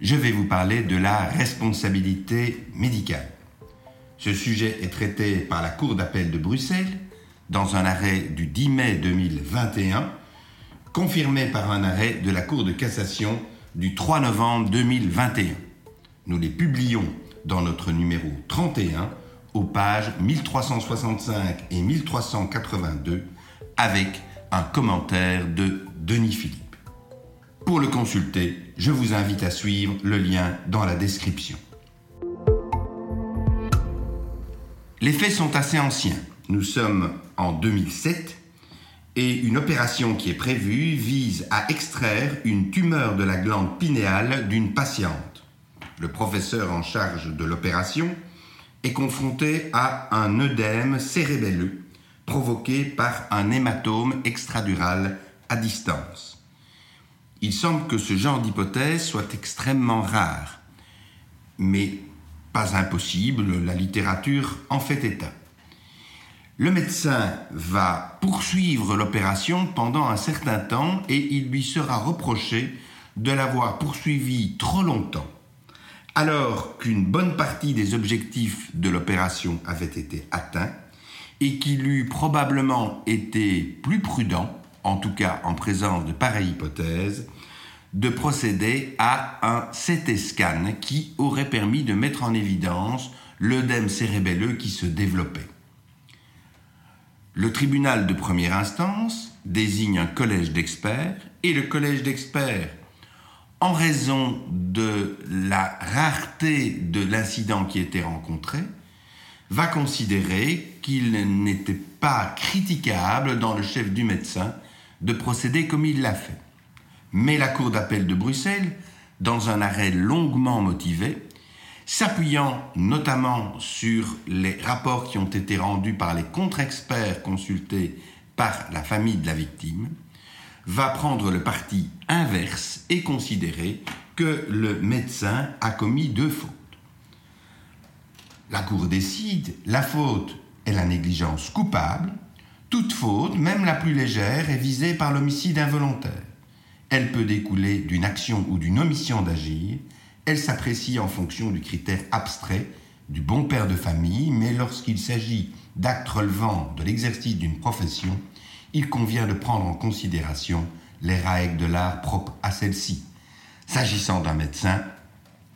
je vais vous parler de la responsabilité médicale. Ce sujet est traité par la Cour d'appel de Bruxelles dans un arrêt du 10 mai 2021, confirmé par un arrêt de la Cour de cassation du 3 novembre 2021. Nous les publions dans notre numéro 31 aux pages 1365 et 1382 avec un commentaire de Denis Philippe. Pour le consulter, je vous invite à suivre le lien dans la description. Les faits sont assez anciens. Nous sommes en 2007 et une opération qui est prévue vise à extraire une tumeur de la glande pinéale d'une patiente. Le professeur en charge de l'opération est confronté à un œdème cérébelleux provoqué par un hématome extradural à distance. Il semble que ce genre d'hypothèse soit extrêmement rare, mais pas impossible, la littérature en fait état. Le médecin va poursuivre l'opération pendant un certain temps et il lui sera reproché de l'avoir poursuivi trop longtemps, alors qu'une bonne partie des objectifs de l'opération avaient été atteints et qu'il eût probablement été plus prudent, en tout cas en présence de pareille hypothèse, de procéder à un CT scan qui aurait permis de mettre en évidence l'œdème cérébelleux qui se développait. Le tribunal de première instance désigne un collège d'experts et le collège d'experts, en raison de la rareté de l'incident qui était rencontré, va considérer qu'il n'était pas critiquable dans le chef du médecin de procéder comme il l'a fait. Mais la Cour d'appel de Bruxelles, dans un arrêt longuement motivé, s'appuyant notamment sur les rapports qui ont été rendus par les contre-experts consultés par la famille de la victime, va prendre le parti inverse et considérer que le médecin a commis deux fautes. La Cour décide, la faute est la négligence coupable, toute faute, même la plus légère, est visée par l'homicide involontaire. Elle peut découler d'une action ou d'une omission d'agir, elle s'apprécie en fonction du critère abstrait du bon père de famille, mais lorsqu'il s'agit d'actes relevant de l'exercice d'une profession, il convient de prendre en considération les règles de l'art propres à celle-ci. S'agissant d'un médecin,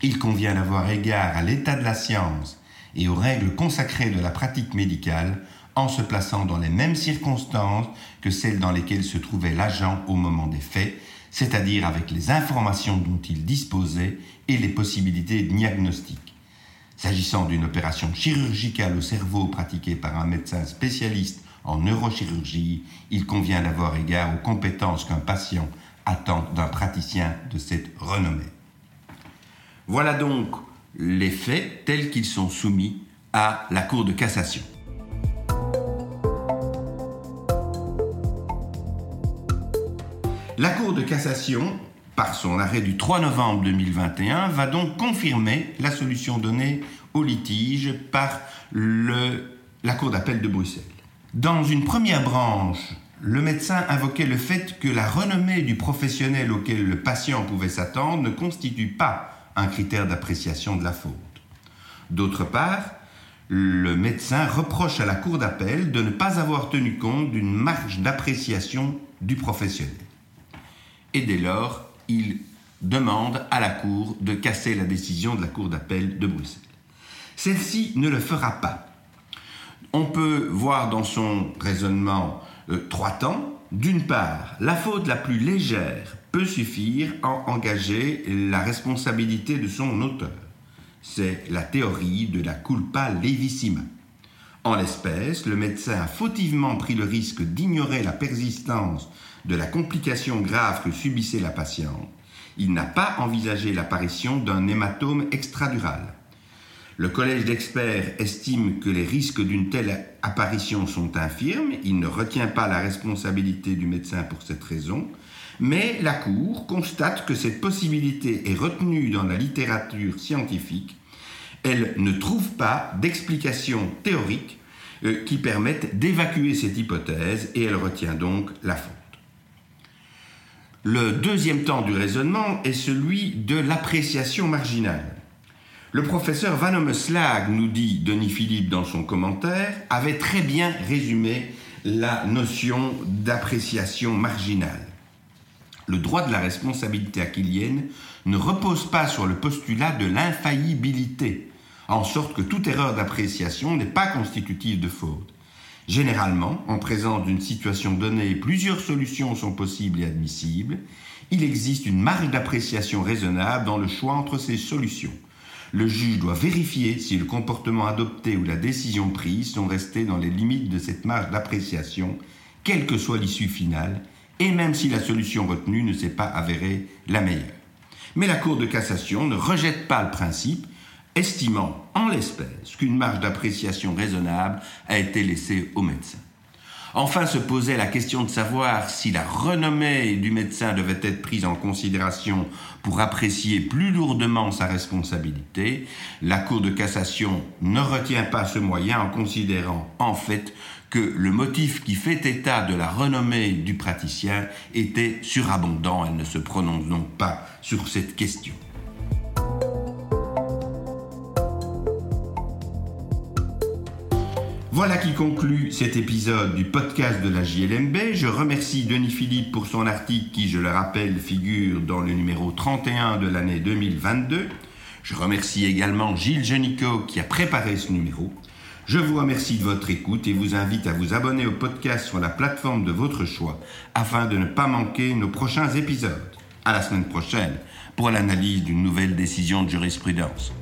il convient d'avoir égard à l'état de la science et aux règles consacrées de la pratique médicale en se plaçant dans les mêmes circonstances que celles dans lesquelles se trouvait l'agent au moment des faits c'est-à-dire avec les informations dont il disposait et les possibilités diagnostiques. S'agissant d'une opération chirurgicale au cerveau pratiquée par un médecin spécialiste en neurochirurgie, il convient d'avoir égard aux compétences qu'un patient attend d'un praticien de cette renommée. Voilà donc les faits tels qu'ils sont soumis à la Cour de cassation. Cassation, par son arrêt du 3 novembre 2021, va donc confirmer la solution donnée au litige par la Cour d'appel de Bruxelles. Dans une première branche, le médecin invoquait le fait que la renommée du professionnel auquel le patient pouvait s'attendre ne constitue pas un critère d'appréciation de la faute. D'autre part, le médecin reproche à la Cour d'appel de ne pas avoir tenu compte d'une marge d'appréciation du professionnel et dès lors, il demande à la Cour de casser la décision de la Cour d'appel de Bruxelles. Celle-ci ne le fera pas. On peut voir dans son raisonnement euh, trois temps. D'une part, la faute la plus légère peut suffire à engager la responsabilité de son auteur. C'est la théorie de la culpa levissima. En l'espèce, le médecin a fautivement pris le risque d'ignorer la persistance de la complication grave que subissait la patiente, il n'a pas envisagé l'apparition d'un hématome extradural. Le collège d'experts estime que les risques d'une telle apparition sont infirmes. Il ne retient pas la responsabilité du médecin pour cette raison. Mais la Cour constate que cette possibilité est retenue dans la littérature scientifique. Elle ne trouve pas d'explication théorique euh, qui permette d'évacuer cette hypothèse et elle retient donc la faute. Le deuxième temps du raisonnement est celui de l'appréciation marginale. Le professeur Van Slag, nous dit Denis Philippe dans son commentaire, avait très bien résumé la notion d'appréciation marginale. Le droit de la responsabilité aquilienne ne repose pas sur le postulat de l'infaillibilité, en sorte que toute erreur d'appréciation n'est pas constitutive de faute. Généralement, en présence d'une situation donnée, plusieurs solutions sont possibles et admissibles. Il existe une marge d'appréciation raisonnable dans le choix entre ces solutions le juge doit vérifier si le comportement adopté ou la décision prise sont restés dans les limites de cette marge d'appréciation, quelle que soit l'issue finale, et même si la solution retenue ne s'est pas avérée la meilleure. Mais la Cour de cassation ne rejette pas le principe, estimant en l'espèce qu'une marge d'appréciation raisonnable a été laissée au médecin. Enfin se posait la question de savoir si la renommée du médecin devait être prise en considération pour apprécier plus lourdement sa responsabilité. La Cour de cassation ne retient pas ce moyen en considérant en fait que le motif qui fait état de la renommée du praticien était surabondant. Elle ne se prononce donc pas sur cette question. Voilà qui conclut cet épisode du podcast de la JLMB. Je remercie Denis Philippe pour son article qui, je le rappelle, figure dans le numéro 31 de l'année 2022. Je remercie également Gilles Genico qui a préparé ce numéro. Je vous remercie de votre écoute et vous invite à vous abonner au podcast sur la plateforme de votre choix afin de ne pas manquer nos prochains épisodes. À la semaine prochaine pour l'analyse d'une nouvelle décision de jurisprudence.